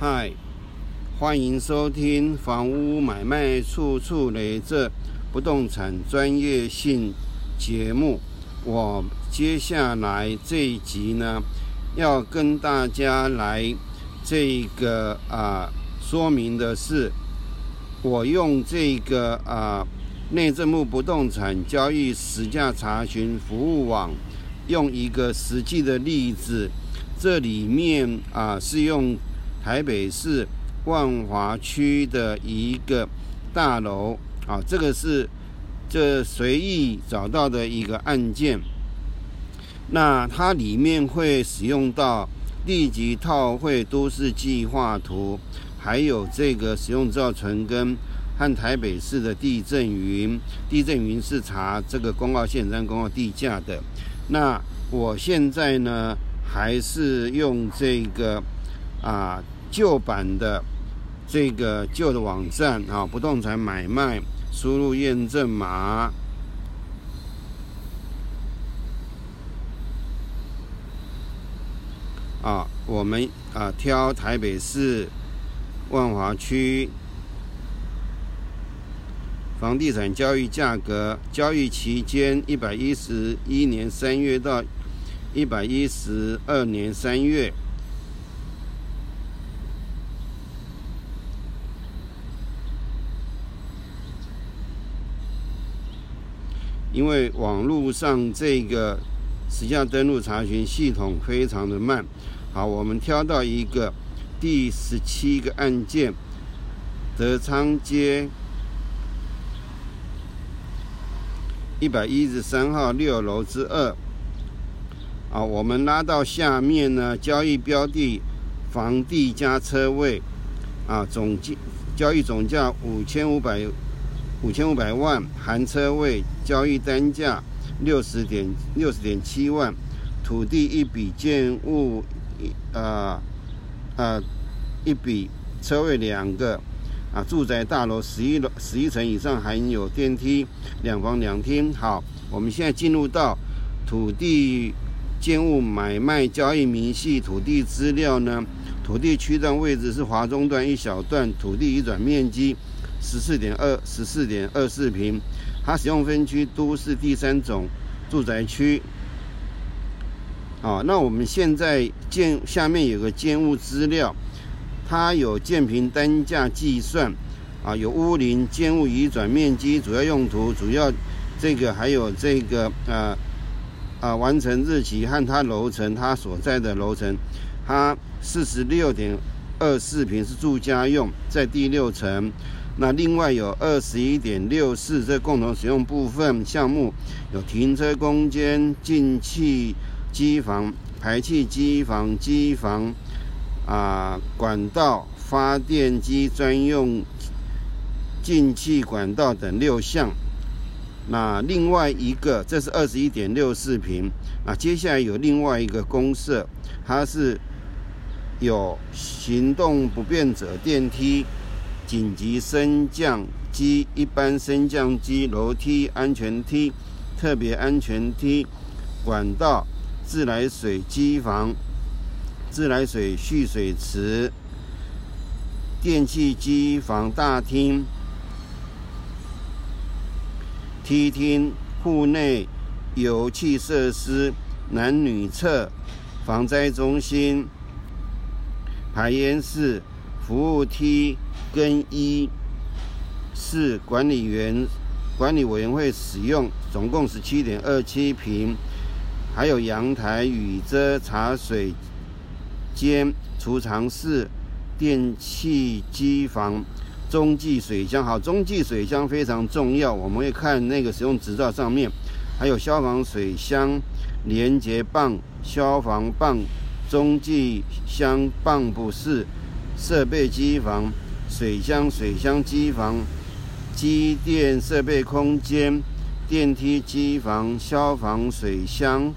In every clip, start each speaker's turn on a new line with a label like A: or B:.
A: 嗨，欢迎收听房屋买卖处处雷这不动产专业性节目。我接下来这一集呢，要跟大家来这个啊说明的是，我用这个啊内政部不动产交易实价查询服务网，用一个实际的例子，这里面啊是用。台北市万华区的一个大楼啊，这个是这随意找到的一个案件。那它里面会使用到立即套绘都市计划图，还有这个使用造纯根和台北市的地震云。地震云是查这个公告现章、公告地价的。那我现在呢，还是用这个啊。旧版的这个旧的网站啊，不动产买卖，输入验证码啊，我们啊挑台北市万华区房地产交易价格，交易期间一百一十一年三月到一百一十二年三月。因为网络上这个实价登录查询系统非常的慢，好，我们挑到一个第十七个案件，德昌街一百一十三号六楼之二，啊，我们拉到下面呢，交易标的房地加车位，啊，总计交易总价五千五百。五千五百万含车位，交易单价六十点六十点七万，土地一笔建物一啊啊一笔车位两个啊住宅大楼十一楼十一层以上含有电梯两房两厅。好，我们现在进入到土地建物买卖交易明细土地资料呢，土地区段位置是华中段一小段，土地移转面积。十四点二十四点二四平，它使用分区都是第三种住宅区。啊，那我们现在建下面有个建物资料，它有建平单价计算，啊，有屋龄、建物移转面积、主要用途、主要这个还有这个呃啊完成日期和它楼层，它所在的楼层，它四十六点二四平是住家用，在第六层。那另外有二十一点六四这共同使用部分项目，有停车空间、进气机房、排气机房、机房啊管道、发电机专用进气管道等六项。那另外一个，这是二十一点六四平。啊，接下来有另外一个公设，它是有行动不便者电梯。紧急升降机、一般升降机、楼梯、安全梯、特别安全梯、管道、自来水机房、自来水蓄水池、电气机房大厅、梯厅、户内油气设施、男女厕、防灾中心、排烟室、服务梯。更衣是管理员管理委员会使用，总共十七点二七平，还有阳台、雨遮、茶水间、储藏室、电气机房、中继水箱。好，中继水箱非常重要，我们会看那个使用执照上面，还有消防水箱、连接棒、消防棒、中继箱棒不是设备机房。水箱、水箱机房、机电设备空间、电梯机房、消防水箱，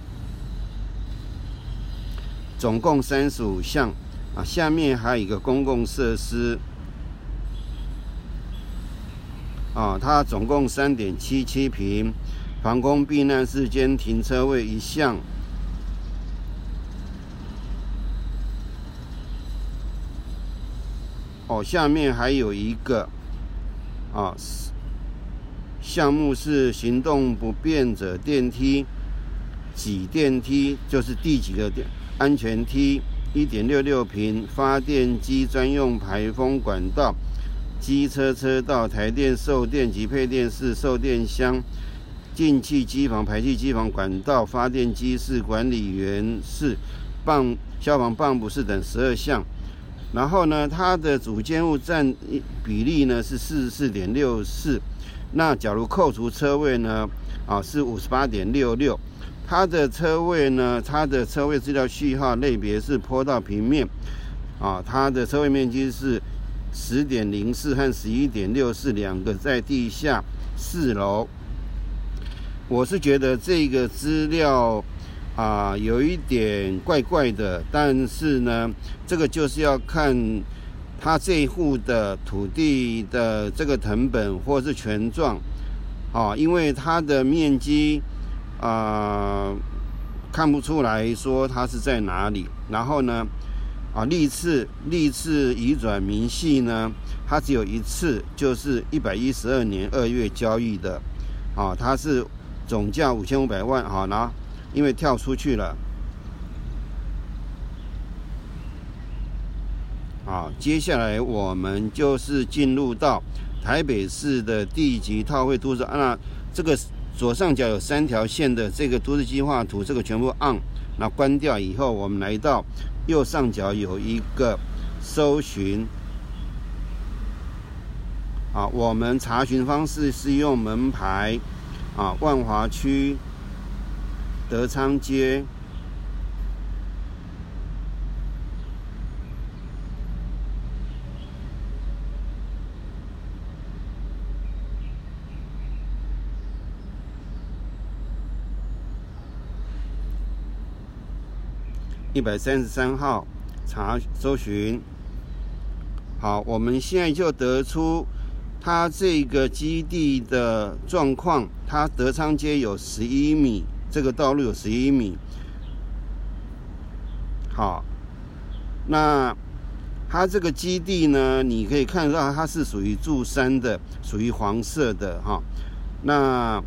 A: 总共三十五项啊。下面还有一个公共设施啊，它总共三点七七平，防空避难室间停车位一项。哦，下面还有一个啊项目是行动不便者电梯，挤电梯就是第几个电安全梯，一点六六平发电机专用排风管道，机车车道，台电售电及配电室售电箱，进气机房、排气机房管道、发电机室、管理员室、泵消防泵不室等十二项。然后呢，它的主建物占比例呢是四十四点六四。那假如扣除车位呢，啊是五十八点六六。它的车位呢，它的车位资料序号类别是坡道平面，啊，它的车位面积是十点零四和十一点六四两个在地下四楼。我是觉得这个资料。啊，有一点怪怪的，但是呢，这个就是要看他这一户的土地的这个成本或是权状，啊，因为它的面积啊看不出来说它是在哪里。然后呢，啊，历次历次移转明细呢，它只有一次，就是一百一十二年二月交易的，啊，它是总价五千五百万，好，然后。因为跳出去了，好，接下来我们就是进入到台北市的地级套会都市。那这个左上角有三条线的这个都市计划图，这个全部按，那关掉以后，我们来到右上角有一个搜寻，啊，我们查询方式是用门牌，啊，万华区。德昌街一百三十三号查搜寻，好，我们现在就得出它这个基地的状况，它德昌街有十一米。这个道路有十一米，好，那它这个基地呢，你可以看到它是属于柱山的，属于黄色的哈。那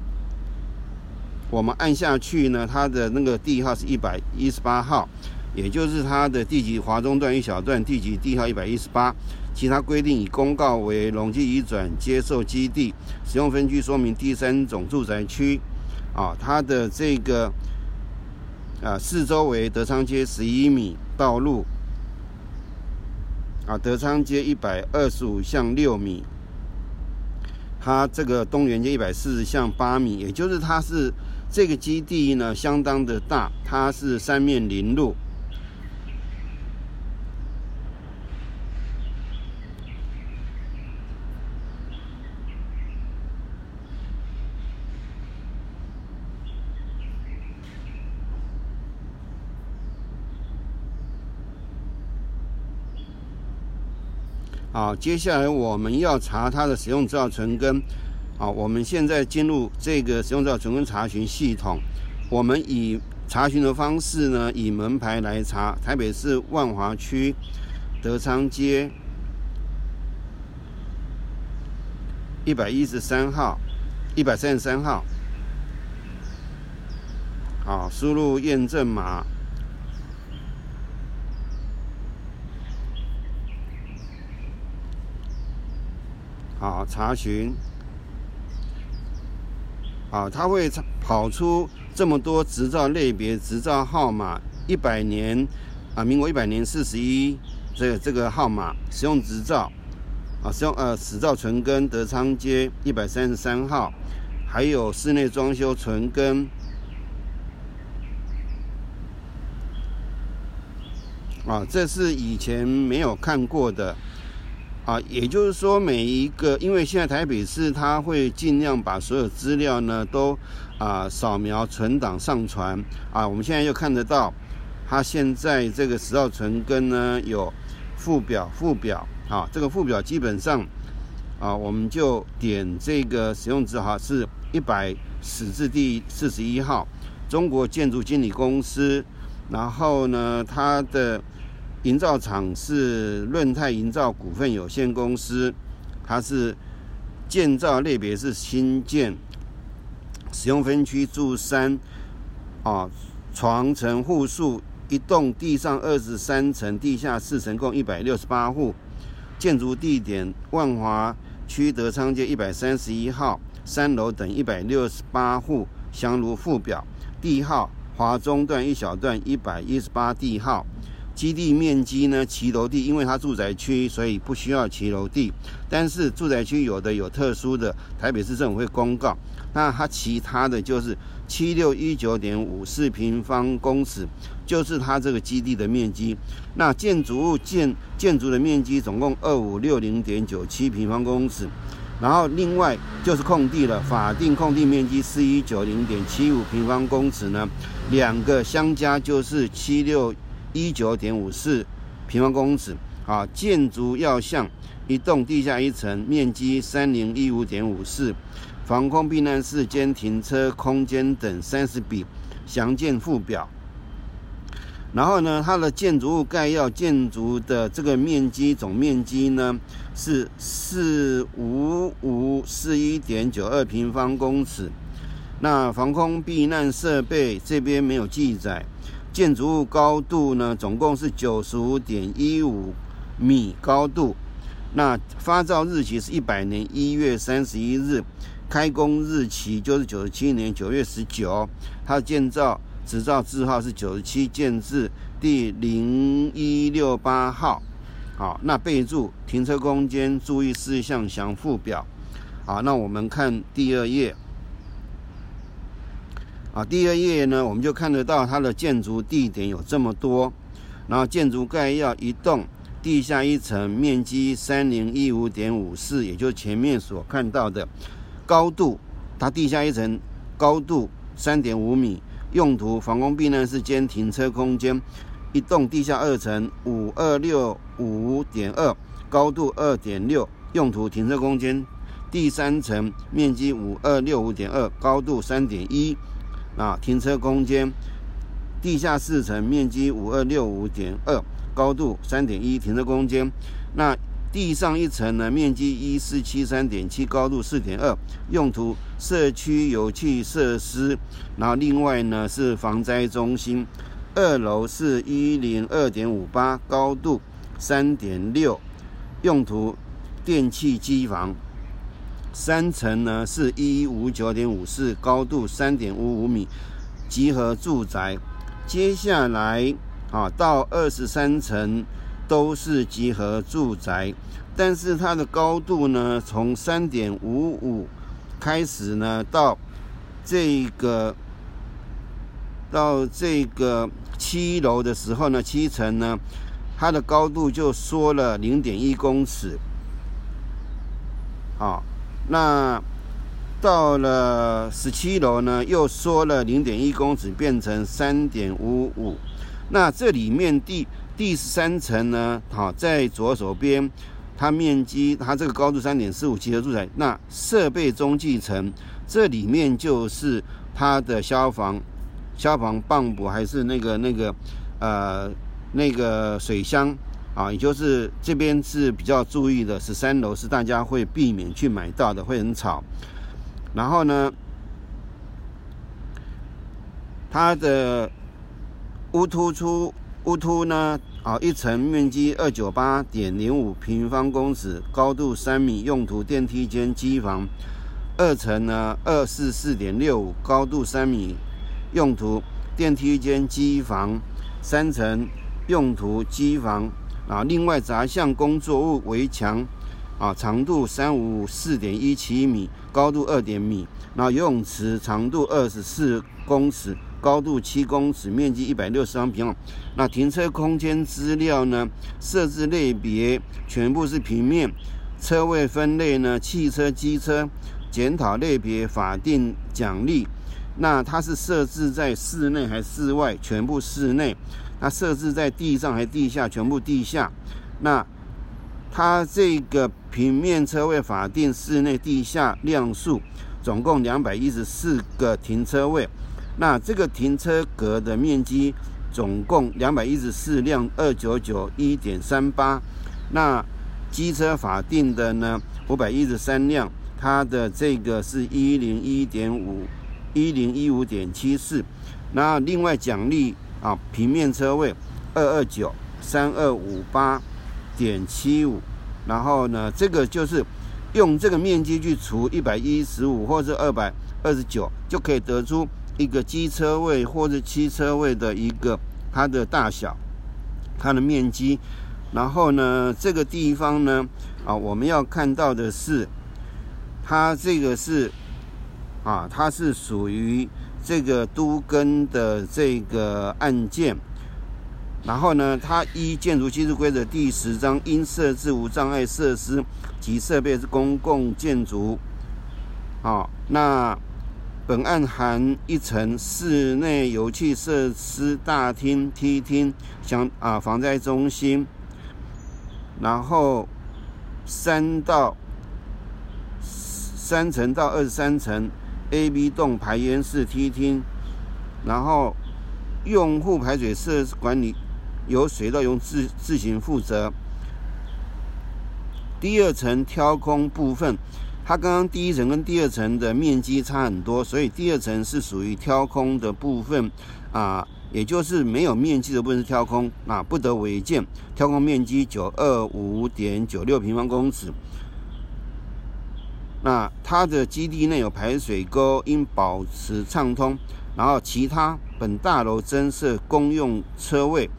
A: 我们按下去呢，它的那个地号是一百一十八号，也就是它的地级华中段一小段地级地号一百一十八。其他规定以公告为容积移转接受基地使用分区说明第三种住宅区。啊，它的这个啊，四周围德昌街十一米道路，啊，德昌街一百二十五巷六米，它这个东园街一百四十巷八米，也就是它是这个基地呢相当的大，它是三面临路。好，接下来我们要查它的使用资料存根。好，我们现在进入这个使用资料存根查询系统。我们以查询的方式呢，以门牌来查。台北市万华区德昌街一百一十三号、一百三十三号。好，输入验证码。啊，查询。啊，它会跑出这么多执照类别、执照号码，一百年啊，民国一百年四十一这个这个号码，使用执照啊，使用呃，执照存根德昌街一百三十三号，还有室内装修存根啊，这是以前没有看过的。啊，也就是说，每一个，因为现在台北市它会尽量把所有资料呢都啊扫描存档上传。啊，我们现在又看得到，它现在这个十号存根呢有附表，附表。啊，这个附表基本上啊，我们就点这个使用字号是一百始至第四十一号，中国建筑经理公司，然后呢它的营造厂是润泰营造股份有限公司，它是建造类别是新建，使用分区住三啊，床层户数一栋地上二十三层，地下四层，共一百六十八户。建筑地点万华区德昌街一百三十一号三楼等一百六十八户，详如附表。地号华中段一小段一百一十八地号。基地面积呢？骑楼地，因为它住宅区，所以不需要骑楼地。但是住宅区有的有特殊的，台北市政府会公告。那它其他的就是七六一九点五四平方公尺，就是它这个基地的面积。那建筑物建建筑的面积总共二五六零点九七平方公尺，然后另外就是空地了，法定空地面积四一九零点七五平方公尺呢，两个相加就是七六。一九点五四平方公尺，啊，建筑要项一栋地下一层，面积三零一五点五四，防空避难室兼停车空间等三十笔，详见附表。然后呢，它的建筑物概要，建筑的这个面积总面积呢是四五五四一点九二平方公尺，那防空避难设备这边没有记载。建筑物高度呢，总共是九十五点一五米高度。那发照日期是一百年一月三十一日，开工日期就是九十七年九月十九。它的建造执照字号是九十七建制第零一六八号。好，那备注停车空间注意事项详附表。好，那我们看第二页。啊，第二页呢，我们就看得到它的建筑地点有这么多，然后建筑概要一栋，地下一层，面积三零一五点五四，也就是前面所看到的高度，它地下一层高度三点五米，用途防空避难室兼停车空间，一栋地下二层五二六五点二，高度二点六，用途停车空间，第三层面积五二六五点二，高度三点一。啊，停车空间，地下四层，面积五二六五点二，高度三点一，停车空间。那地上一层呢，面积一四七三点七，高度四点二，用途社区油气设施。然后另外呢是防灾中心。二楼是一零二点五八，高度三点六，用途电气机房。三层呢是一五九点五四，高度三点五五米，集合住宅。接下来啊到二十三层都是集合住宅，但是它的高度呢从三点五五开始呢到这个到这个七楼的时候呢七层呢它的高度就缩了零点一公尺，好。那到了十七楼呢，又缩了零点一公尺，变成三点五五。那这里面第第十三层呢，好在左手边，它面积它这个高度三点四五，集合住宅。那设备中继层，这里面就是它的消防消防泵补，还是那个那个呃那个水箱。啊，也就是这边是比较注意的，十三楼是大家会避免去买到的，会很吵。然后呢，它的屋突出屋突呢，啊，一层面积二九八点零五平方公尺，高度三米，用途电梯间机房。二层呢，二四四点六五，高度三米，用途电梯间机房。三层用途机房。啊，另外杂项工作物围墙，啊，长度三五四点一七米，高度二点米。那游泳池长度二十四公尺，高度七公尺，面积一百六十方平方。那停车空间资料呢？设置类别全部是平面，车位分类呢？汽车、机车。检讨类别法定奖励，那它是设置在室内还是室外？全部室内。它设置在地上还是地下？全部地下。那它这个平面车位法定室内地下量数总共两百一十四个停车位。那这个停车格的面积总共两百一十四辆二九九一点三八，那机车法定的呢五百一十三辆，它的这个是一零一点五一零一五点七四，那另外奖励啊平面车位二二九三二五八点七五，然后呢这个就是用这个面积去除一百一十五或者二百二十九，就可以得出一个机车位或者汽车位的一个它的大小，它的面积。然后呢，这个地方呢，啊，我们要看到的是，它这个是，啊，它是属于这个都根的这个案件。然后呢，它依建筑技术规则第十章，因设置无障碍设施及设备是公共建筑，啊，那本案含一层室内游憩设施大厅、梯厅，相啊防灾中心。然后三到三层到二十三层 A、B 栋排烟室梯厅，然后用户排水设施管理由水道用自自行负责。第二层挑空部分，它刚刚第一层跟第二层的面积差很多，所以第二层是属于挑空的部分啊。也就是没有面积的部分是挑空啊，不得违建。挑空面积九二五点九六平方公尺。那它的基地内有排水沟，应保持畅通。然后其他本大楼增设公用车位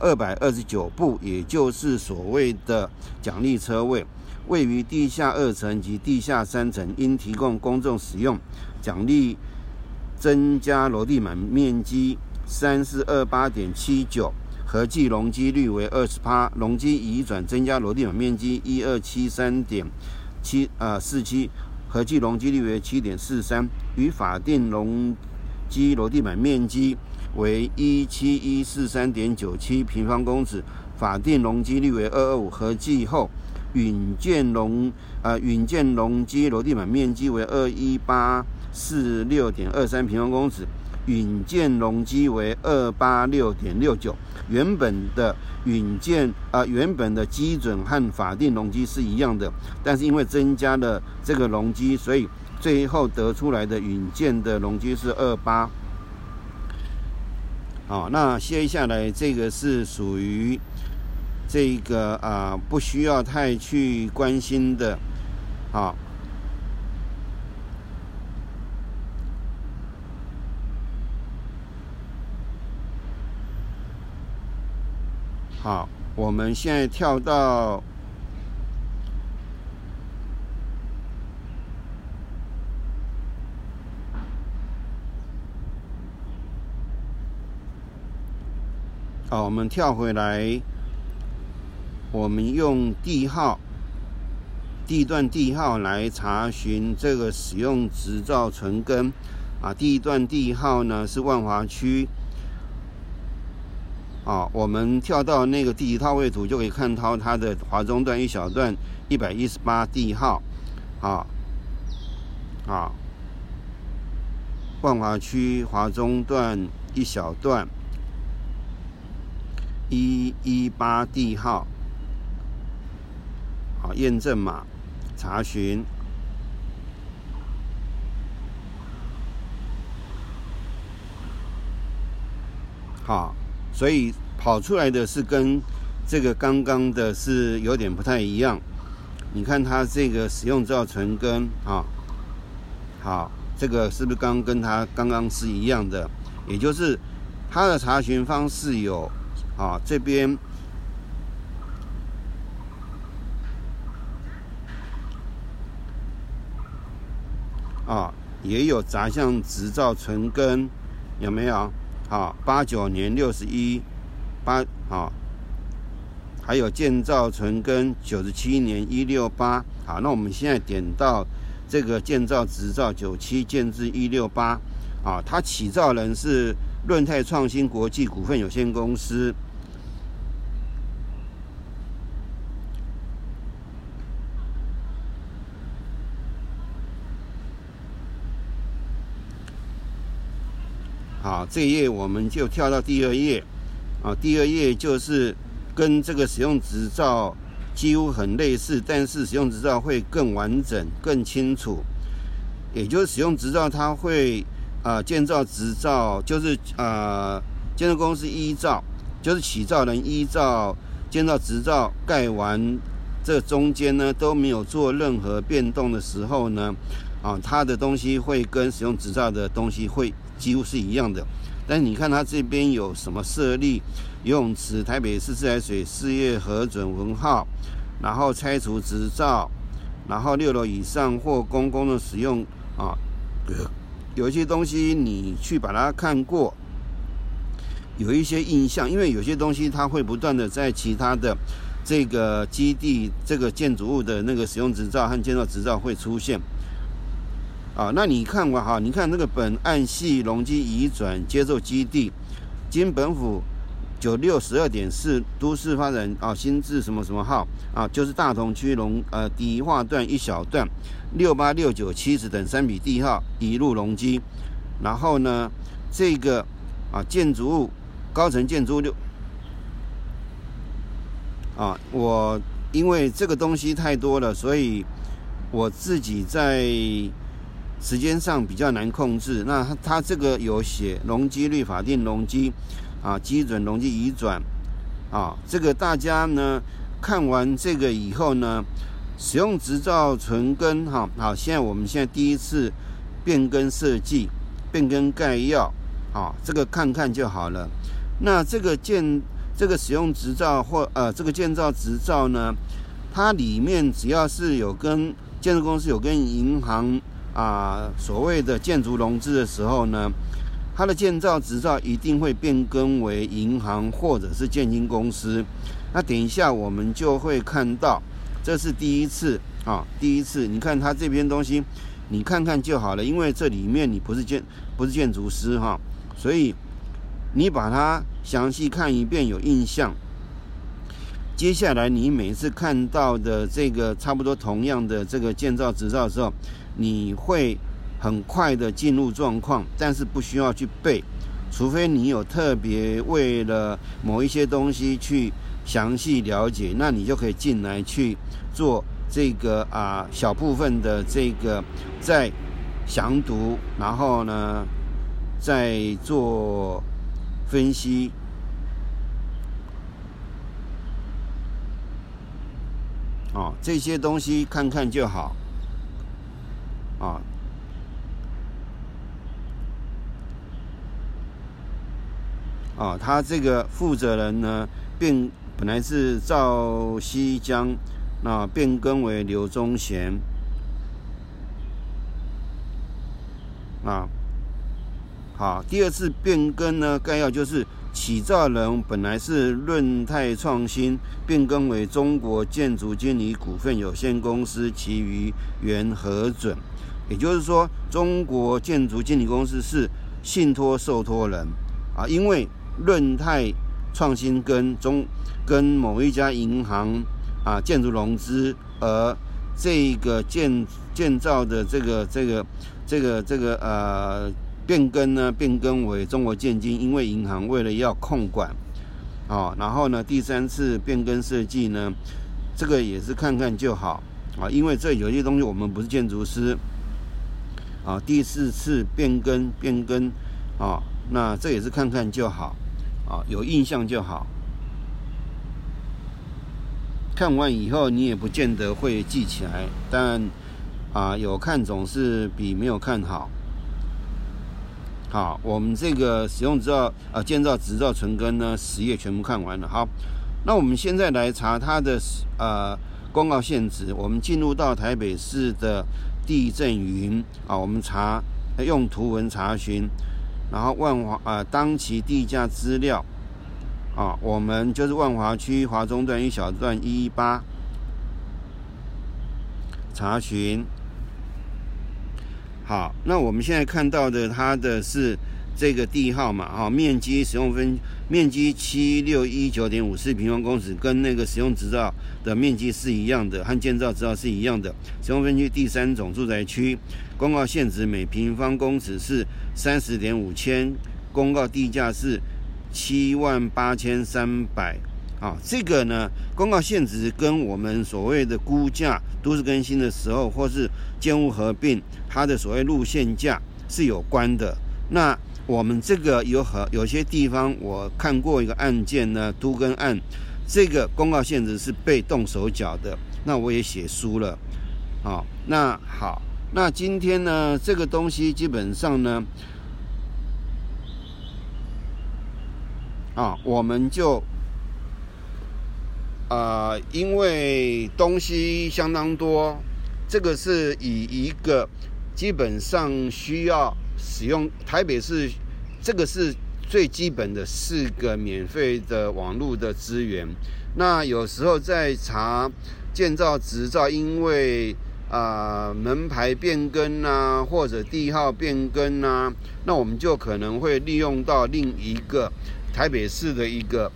A: 二百二十九部，也就是所谓的奖励车位，位于地下二层及地下三层，应提供公众使用。奖励增加楼地板面积。三四二八点七九，合计容积率为二十八，容积移转增加楼地板面积一二七三点七啊四七，合计容积率为七点四三，与法定容积楼地板面积为一七一四三点九七平方公尺，法定容积率为二二五，合计后允建容啊允建容积楼地板面积为二一八四六点二三平方公尺。允建容积为二八六点六九，原本的允建啊，原本的基准和法定容积是一样的，但是因为增加了这个容积，所以最后得出来的允建的容积是二八。好，那接下来这个是属于这个啊，不需要太去关心的，好。好，我们现在跳到好，我们跳回来，我们用地号、地段地号来查询这个使用执照存根啊。地段地号呢是万华区。啊，我们跳到那个第一套位图，就可以看到它的华中段一小段一百一十八地号，啊，啊，万华区华中段一小段一一八地号，好，验证码查询，好。所以跑出来的是跟这个刚刚的是有点不太一样。你看它这个使用造纯根啊，好，这个是不是刚跟它刚刚是一样的？也就是它的查询方式有啊，这边啊也有杂项执照存根，有没有？好，八九年六十一，八好，还有建造存根九十七年一六八，好，那我们现在点到这个建造执照九七建制一六八，啊，它起造人是润泰创新国际股份有限公司。好，这一页我们就跳到第二页。啊，第二页就是跟这个使用执照几乎很类似，但是使用执照会更完整、更清楚。也就是使用执照，它会啊，建造执照就是啊，建筑公司依照，就是起造人依照建造执照盖完，这中间呢都没有做任何变动的时候呢，啊，它的东西会跟使用执照的东西会几乎是一样的。但是你看它这边有什么设立游泳池、台北市自来水事业核准文号，然后拆除执照，然后六楼以上或公共的使用。啊，有一些东西你去把它看过，有一些印象，因为有些东西它会不断的在其他的这个基地、这个建筑物的那个使用执照和建造执照会出现。啊，那你看完哈，你看那个本案系容积移转接受基地，经本府。九六十二点四都市发展啊，新制什么什么号啊，就是大同区龙呃底化段一小段六八六九七十等三笔地号移入容积，然后呢，这个啊建筑物高层建筑六啊，我因为这个东西太多了，所以我自己在时间上比较难控制。那它它这个有写容积率法定容积。啊，基准容积移转，啊，这个大家呢看完这个以后呢，使用执照存根，哈，好，现在我们现在第一次变更设计，变更概要，啊，这个看看就好了。那这个建这个使用执照或呃这个建造执照呢，它里面只要是有跟建筑公司有跟银行啊所谓的建筑融资的时候呢。它的建造执照一定会变更为银行或者是建金公司。那等一下我们就会看到，这是第一次啊，第一次。你看它这边东西，你看看就好了，因为这里面你不是建不是建筑师哈，所以你把它详细看一遍有印象。接下来你每次看到的这个差不多同样的这个建造执照的时候，你会。很快的进入状况，但是不需要去背，除非你有特别为了某一些东西去详细了解，那你就可以进来去做这个啊小部分的这个在详读，然后呢再做分析，哦这些东西看看就好，啊。啊，他这个负责人呢，变本来是赵西江，那变更为刘忠贤。啊，好，第二次变更呢，概要就是起造人本来是润泰创新，变更为中国建筑经理股份有限公司，其余原核准。也就是说，中国建筑经理公司是信托受托人啊，因为。润泰创新跟中跟某一家银行啊建筑融资，而这个建建造的这个这个这个这个呃变更呢变更为中国建金，因为银行为了要控管，啊，然后呢第三次变更设计呢，这个也是看看就好啊，因为这有些东西我们不是建筑师，啊，第四次变更变更啊，那这也是看看就好。啊，有印象就好。看完以后，你也不见得会记起来，但啊，有看总是比没有看好。好，我们这个使用执照啊，建造执照存根呢，十页全部看完了。好，那我们现在来查它的呃公告限值。我们进入到台北市的地震云啊，我们查用图文查询。然后万华啊，当期地价资料啊，我们就是万华区华中段一小段一一八查询。好，那我们现在看到的它的是这个地号嘛，哈，面积使用分面积七六一九点五四平方公尺，跟那个使用执照的面积是一样的，和建造执照是一样的。使用分区第三种住宅区，公告限值每平方公尺是。三十点五千，公告地价是七万八千三百。啊，这个呢，公告限值跟我们所谓的估价都市更新的时候，或是建物合并它的所谓路线价是有关的。那我们这个有很有些地方，我看过一个案件呢，都跟案，这个公告限制是被动手脚的。那我也写书了。好，那好，那今天呢，这个东西基本上呢，啊，我们就。啊，因为东西相当多，这个是以一个基本上需要使用台北市，这个是最基本的四个免费的网络的资源。那有时候在查建造执照，因为啊门牌变更啊，或者地号变更啊，那我们就可能会利用到另一个台北市的一个。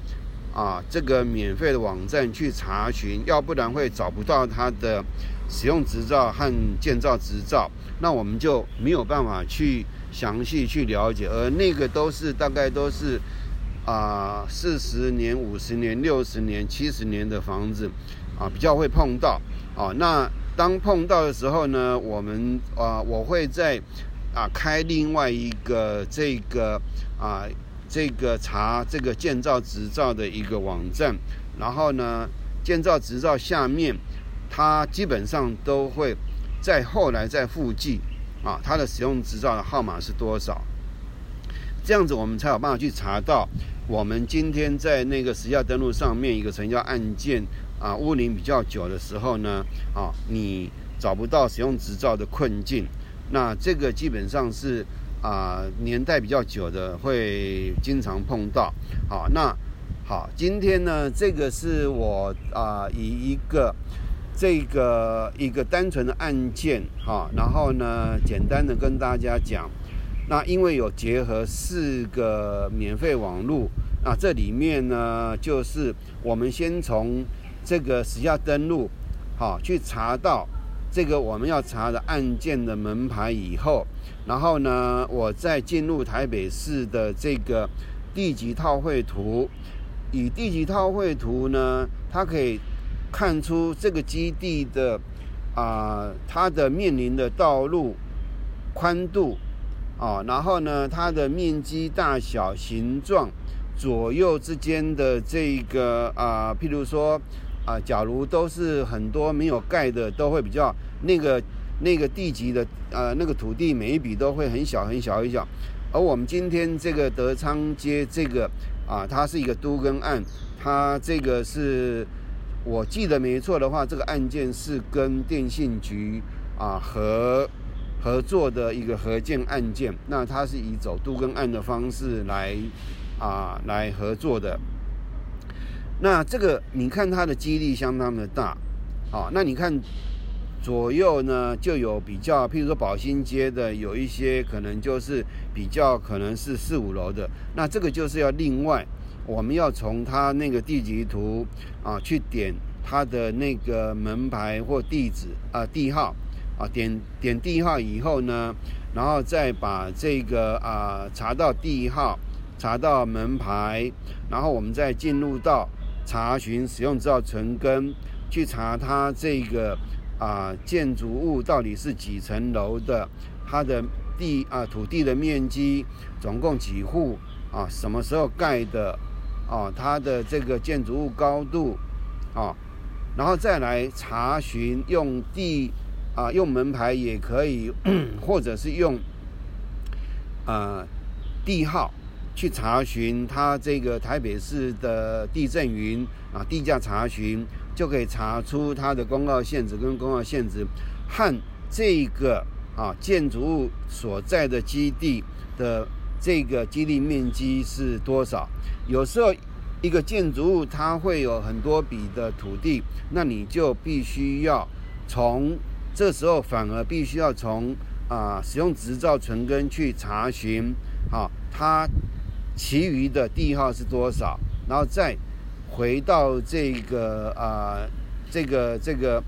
A: 啊，这个免费的网站去查询，要不然会找不到它的使用执照和建造执照，那我们就没有办法去详细去了解。而那个都是大概都是啊四十年、五十年、六十年、七十年的房子啊，比较会碰到啊。那当碰到的时候呢，我们啊我会在啊开另外一个这个啊。这个查这个建造执照的一个网站，然后呢，建造执照下面，它基本上都会在后来再附记啊，它的使用执照的号码是多少？这样子我们才有办法去查到我们今天在那个实价登录上面一个成交案件啊，屋龄比较久的时候呢，啊，你找不到使用执照的困境，那这个基本上是。啊，年代比较久的会经常碰到。好，那好，今天呢，这个是我啊，以一个这个一个单纯的案件哈，然后呢，简单的跟大家讲。那因为有结合四个免费网络，那这里面呢，就是我们先从这个实价登录，好，去查到这个我们要查的案件的门牌以后。然后呢，我再进入台北市的这个地级套绘图，以地级套绘图呢，它可以看出这个基地的啊，它的面临的道路宽度啊，然后呢，它的面积大小、形状、左右之间的这个啊，譬如说啊，假如都是很多没有盖的，都会比较那个。那个地级的呃，那个土地每一笔都会很小很小很小，而我们今天这个德昌街这个啊，它是一个都更案，它这个是我记得没错的话，这个案件是跟电信局啊合合作的一个合建案件，那它是以走都更案的方式来啊来合作的，那这个你看它的几率相当的大，好，那你看。左右呢就有比较，譬如说宝兴街的有一些可能就是比较可能是四五楼的，那这个就是要另外，我们要从它那个地级图啊去点它的那个门牌或地址啊地号啊点点地号以后呢，然后再把这个啊查到地号，查到门牌，然后我们再进入到查询使用执照存根，去查它这个。啊，建筑物到底是几层楼的？它的地啊，土地的面积总共几户？啊，什么时候盖的？啊，它的这个建筑物高度？啊，然后再来查询用地啊，用门牌也可以，或者是用啊地号去查询它这个台北市的地震云啊地价查询。就可以查出它的公告限制跟公告限制和这个啊建筑物所在的基地的这个基地面积是多少。有时候一个建筑物它会有很多笔的土地，那你就必须要从这时候反而必须要从啊使用执照存根去查询，好，它其余的地号是多少，然后再。回到这个啊，这个这个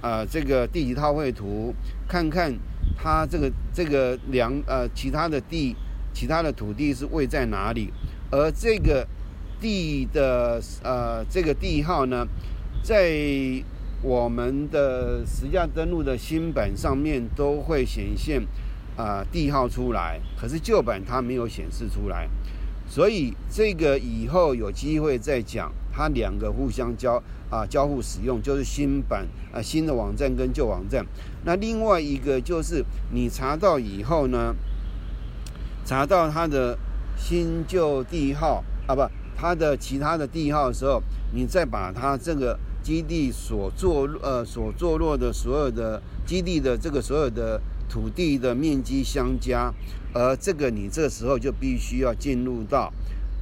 A: 啊，这个地级套绘图，看看它这个这个梁呃，其他的地，其他的土地是位在哪里？而这个地的呃这个地号呢，在我们的实价登录的新版上面都会显现啊地号出来，可是旧版它没有显示出来，所以这个以后有机会再讲，它两个互相交啊交互使用，就是新版啊新的网站跟旧网站。那另外一个就是你查到以后呢，查到它的新旧地号啊不，它的其他的地号的时候，你再把它这个。基地所坐呃所坐落的所有的基地的这个所有的土地的面积相加，而这个你这时候就必须要进入到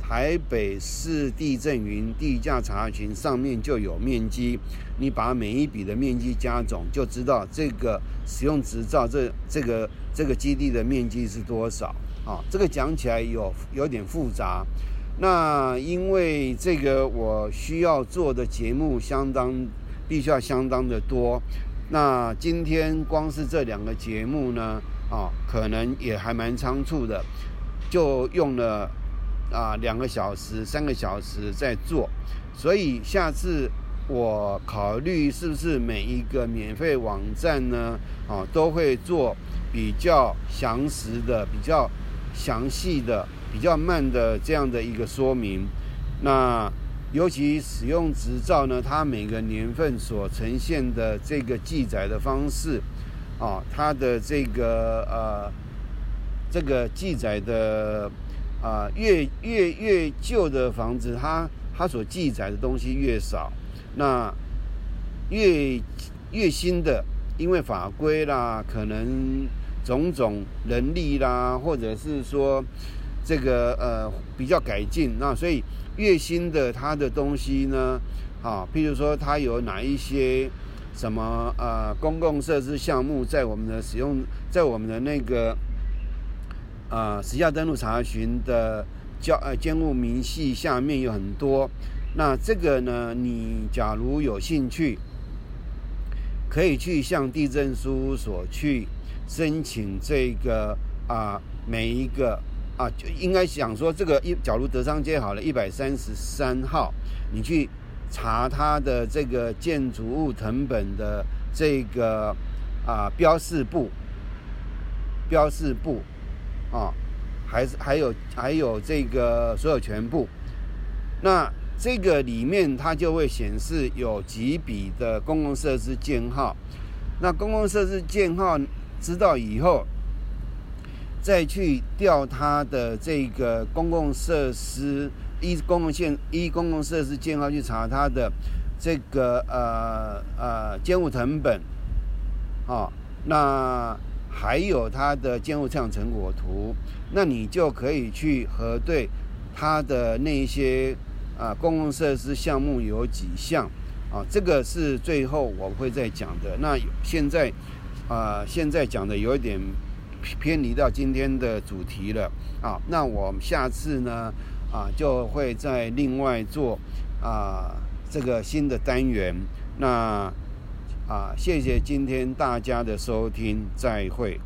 A: 台北市地震云地价查询上面就有面积，你把每一笔的面积加总，就知道这个使用执照这这个这个基地的面积是多少啊？这个讲起来有有点复杂。那因为这个我需要做的节目相当，必须要相当的多。那今天光是这两个节目呢，啊，可能也还蛮仓促的，就用了啊两个小时、三个小时在做。所以下次我考虑是不是每一个免费网站呢，啊，都会做比较详实的、比较详细的。比较慢的这样的一个说明，那尤其使用执照呢，它每个年份所呈现的这个记载的方式，啊，它的这个呃，这个记载的啊，越越越旧的房子，它它所记载的东西越少，那越越新的，因为法规啦，可能种种人力啦，或者是说。这个呃比较改进，那所以月薪的它的东西呢，啊，譬如说它有哪一些什么呃公共设施项目在我们的使用，在我们的那个呃实价登录查询的交呃监务明细下面有很多，那这个呢，你假如有兴趣，可以去向地震事务所去申请这个啊每一个。啊，就应该想说这个一，假如德商街好了，一百三十三号，你去查它的这个建筑物成本的这个啊标示部，标示部啊，还是还有还有这个所有权部，那这个里面它就会显示有几笔的公共设施建号，那公共设施建号知道以后。再去调它的这个公共设施一公共线一公共设施建号去查它的这个呃呃监护成本，啊，那还有它的监护测量成果图，那你就可以去核对它的那些啊公共设施项目有几项啊，这个是最后我会再讲的。那现在啊现在讲的有一点。偏离到今天的主题了啊，那我们下次呢啊就会再另外做啊这个新的单元。那啊谢谢今天大家的收听，再会。